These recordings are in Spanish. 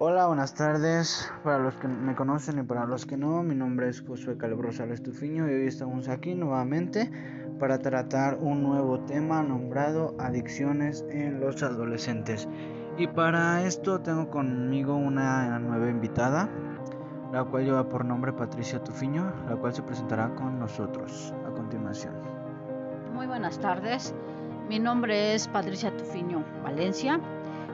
Hola, buenas tardes. Para los que me conocen y para los que no, mi nombre es Josué Caleb Rosales Tufiño y hoy estamos aquí nuevamente para tratar un nuevo tema nombrado adicciones en los adolescentes. Y para esto tengo conmigo una nueva invitada, la cual lleva por nombre Patricia Tufiño, la cual se presentará con nosotros a continuación. Muy buenas tardes. Mi nombre es Patricia Tufiño Valencia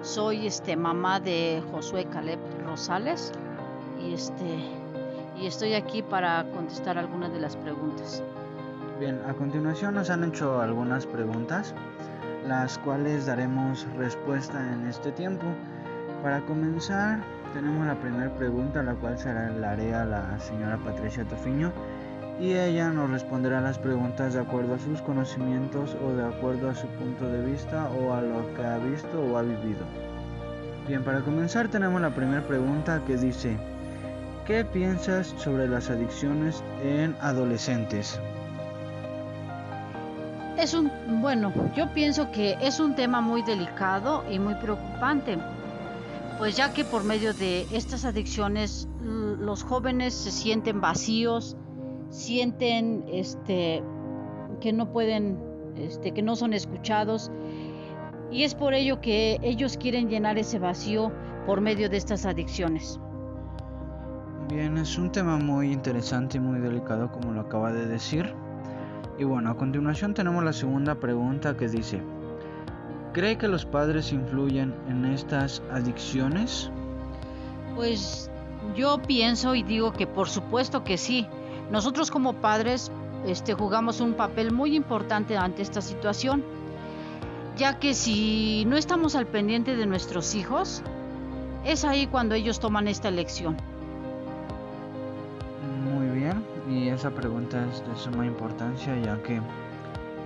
soy este mamá de Josué Caleb Rosales y este y estoy aquí para contestar algunas de las preguntas. Bien, a continuación nos han hecho algunas preguntas, las cuales daremos respuesta en este tiempo. Para comenzar, tenemos la primera pregunta, la cual se la haré a la señora Patricia Tofiño y ella nos responderá las preguntas de acuerdo a sus conocimientos o de acuerdo a su punto de vista o a lo que ha visto o ha vivido. Bien, para comenzar tenemos la primera pregunta que dice, ¿qué piensas sobre las adicciones en adolescentes? Es un, bueno, yo pienso que es un tema muy delicado y muy preocupante, pues ya que por medio de estas adicciones los jóvenes se sienten vacíos, sienten este que no pueden este que no son escuchados y es por ello que ellos quieren llenar ese vacío por medio de estas adicciones. Bien, es un tema muy interesante y muy delicado como lo acaba de decir. Y bueno, a continuación tenemos la segunda pregunta que dice, ¿cree que los padres influyen en estas adicciones? Pues yo pienso y digo que por supuesto que sí. Nosotros como padres este, jugamos un papel muy importante ante esta situación, ya que si no estamos al pendiente de nuestros hijos, es ahí cuando ellos toman esta elección. Muy bien, y esa pregunta es de suma importancia, ya que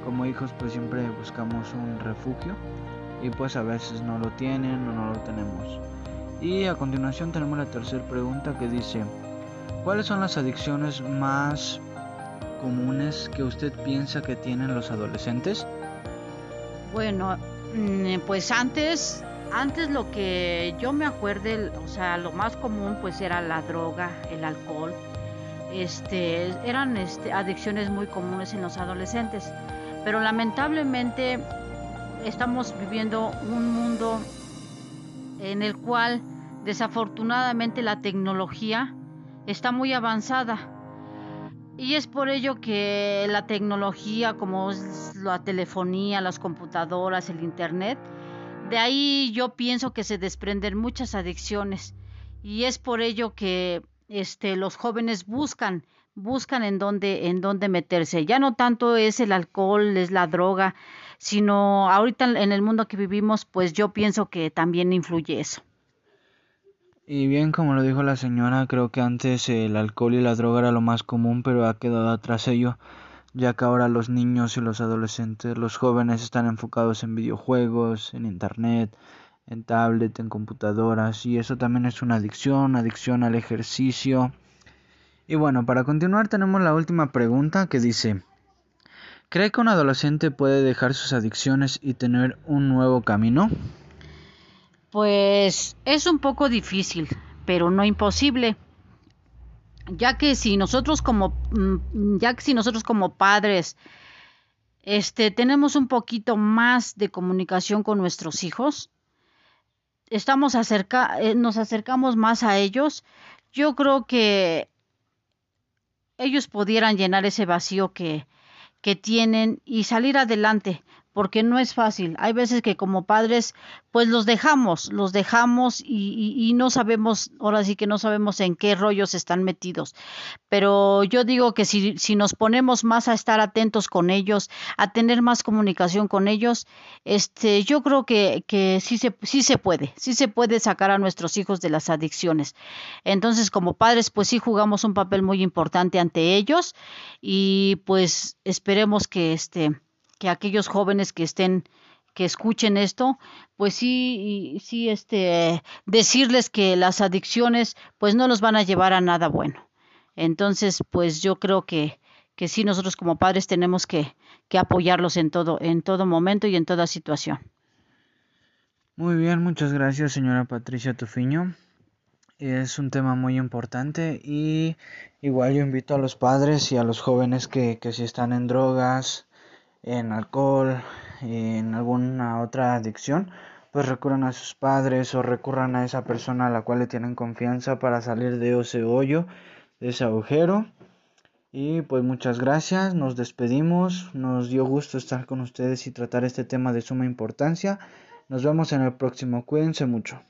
como hijos pues siempre buscamos un refugio y pues a veces no lo tienen o no lo tenemos. Y a continuación tenemos la tercera pregunta que dice, ¿Cuáles son las adicciones más comunes que usted piensa que tienen los adolescentes? Bueno, mm, pues antes, antes lo que yo me acuerde, o sea, lo más común pues era la droga, el alcohol. Este, eran este, adicciones muy comunes en los adolescentes, pero lamentablemente estamos viviendo un mundo en el cual desafortunadamente la tecnología está muy avanzada. Y es por ello que la tecnología, como es la telefonía, las computadoras, el internet, de ahí yo pienso que se desprenden muchas adicciones. Y es por ello que este, los jóvenes buscan, buscan en dónde, en dónde meterse. Ya no tanto es el alcohol, es la droga, sino ahorita en el mundo que vivimos, pues yo pienso que también influye eso. Y bien, como lo dijo la señora, creo que antes el alcohol y la droga era lo más común, pero ha quedado atrás ello, ya que ahora los niños y los adolescentes, los jóvenes están enfocados en videojuegos, en internet, en tablet, en computadoras, y eso también es una adicción, adicción al ejercicio. Y bueno, para continuar tenemos la última pregunta que dice, ¿cree que un adolescente puede dejar sus adicciones y tener un nuevo camino? Pues es un poco difícil, pero no imposible. Ya que si nosotros como mm, ya que si nosotros como padres este tenemos un poquito más de comunicación con nuestros hijos, estamos acerca eh, nos acercamos más a ellos, yo creo que ellos pudieran llenar ese vacío que, que tienen y salir adelante porque no es fácil. Hay veces que como padres, pues los dejamos, los dejamos y, no sabemos, ahora sí que no sabemos en qué rollos están metidos. Pero yo digo que si, si nos ponemos más a estar atentos con ellos, a tener más comunicación con ellos, este, yo creo que, que sí, se, sí se puede, sí se puede sacar a nuestros hijos de las adicciones. Entonces, como padres, pues sí jugamos un papel muy importante ante ellos y pues esperemos que este que aquellos jóvenes que estén que escuchen esto, pues sí, sí, este, decirles que las adicciones, pues no los van a llevar a nada bueno. Entonces, pues yo creo que, que sí nosotros como padres tenemos que, que apoyarlos en todo, en todo momento y en toda situación. Muy bien, muchas gracias, señora Patricia Tufiño. Es un tema muy importante y igual yo invito a los padres y a los jóvenes que, que si están en drogas, en alcohol, en alguna otra adicción, pues recurran a sus padres o recurran a esa persona a la cual le tienen confianza para salir de ese hoyo, de ese agujero. Y pues muchas gracias, nos despedimos, nos dio gusto estar con ustedes y tratar este tema de suma importancia. Nos vemos en el próximo, cuídense mucho.